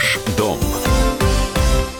Ваш дом.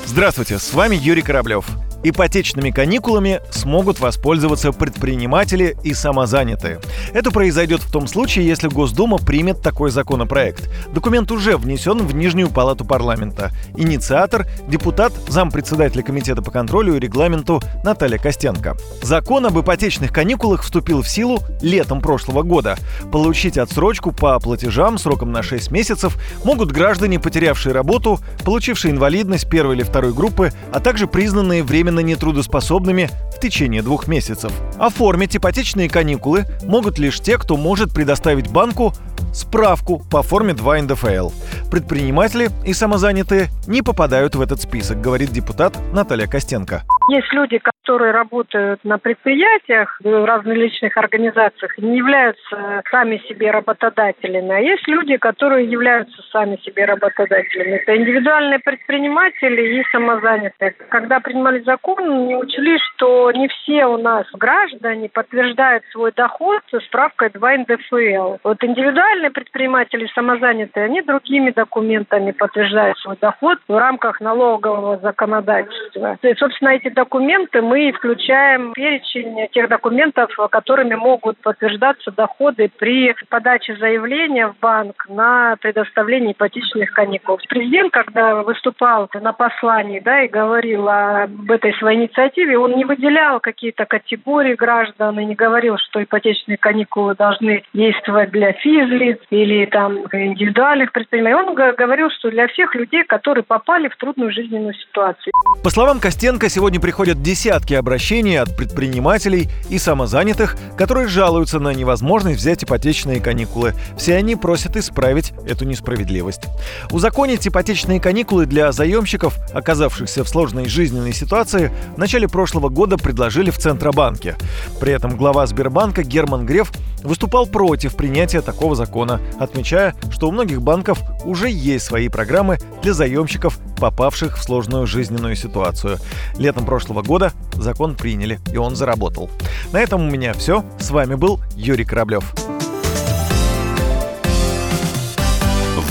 Здравствуйте, с вами Юрий Кораблев. Ипотечными каникулами смогут воспользоваться предприниматели и самозанятые. Это произойдет в том случае, если Госдума примет такой законопроект. Документ уже внесен в Нижнюю палату парламента. Инициатор – депутат, зампредседателя Комитета по контролю и регламенту Наталья Костенко. Закон об ипотечных каникулах вступил в силу летом прошлого года. Получить отсрочку по платежам сроком на 6 месяцев могут граждане, потерявшие работу, получившие инвалидность первой или второй группы, а также признанные временно временно нетрудоспособными в течение двух месяцев. Оформить ипотечные каникулы могут лишь те, кто может предоставить банку справку по форме 2 НДФЛ. Предприниматели и самозанятые не попадают в этот список, говорит депутат Наталья Костенко. Есть люди, которые работают на предприятиях, в различных организациях, не являются сами себе работодателями. А есть люди, которые являются сами себе работодателями. Это индивидуальные предприниматели и самозанятые. Когда принимали закон, не учли, что не все у нас граждане подтверждают свой доход справкой 2 НДФЛ. Вот индивидуальные предприниматели и самозанятые, они другими документами подтверждают свой доход в рамках налогового законодательства. И, собственно, эти документы мы включаем в перечень тех документов, которыми могут подтверждаться доходы при подаче заявления в банк на предоставление ипотечных каникул. Президент, когда выступал на послании да, и говорил об этой своей инициативе, он не выделял какие-то категории граждан и не говорил, что ипотечные каникулы должны действовать для физлиц или там индивидуальных предпринимателей. Он говорил, что для всех людей, которые попали в трудную жизненную ситуацию. По словам Костенко, сегодня приходят десятки обращений от предпринимателей и самозанятых, которые жалуются на невозможность взять ипотечные каникулы. Все они просят исправить эту несправедливость. Узаконить ипотечные каникулы для заемщиков, оказавшихся в сложной жизненной ситуации, в начале прошлого года предложили в Центробанке. При этом глава Сбербанка Герман Греф выступал против принятия такого закона, отмечая, что у многих банков уже есть свои программы для заемщиков, попавших в сложную жизненную ситуацию. Летом прошлого года закон приняли, и он заработал. На этом у меня все. С вами был Юрий Кораблев.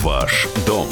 Ваш дом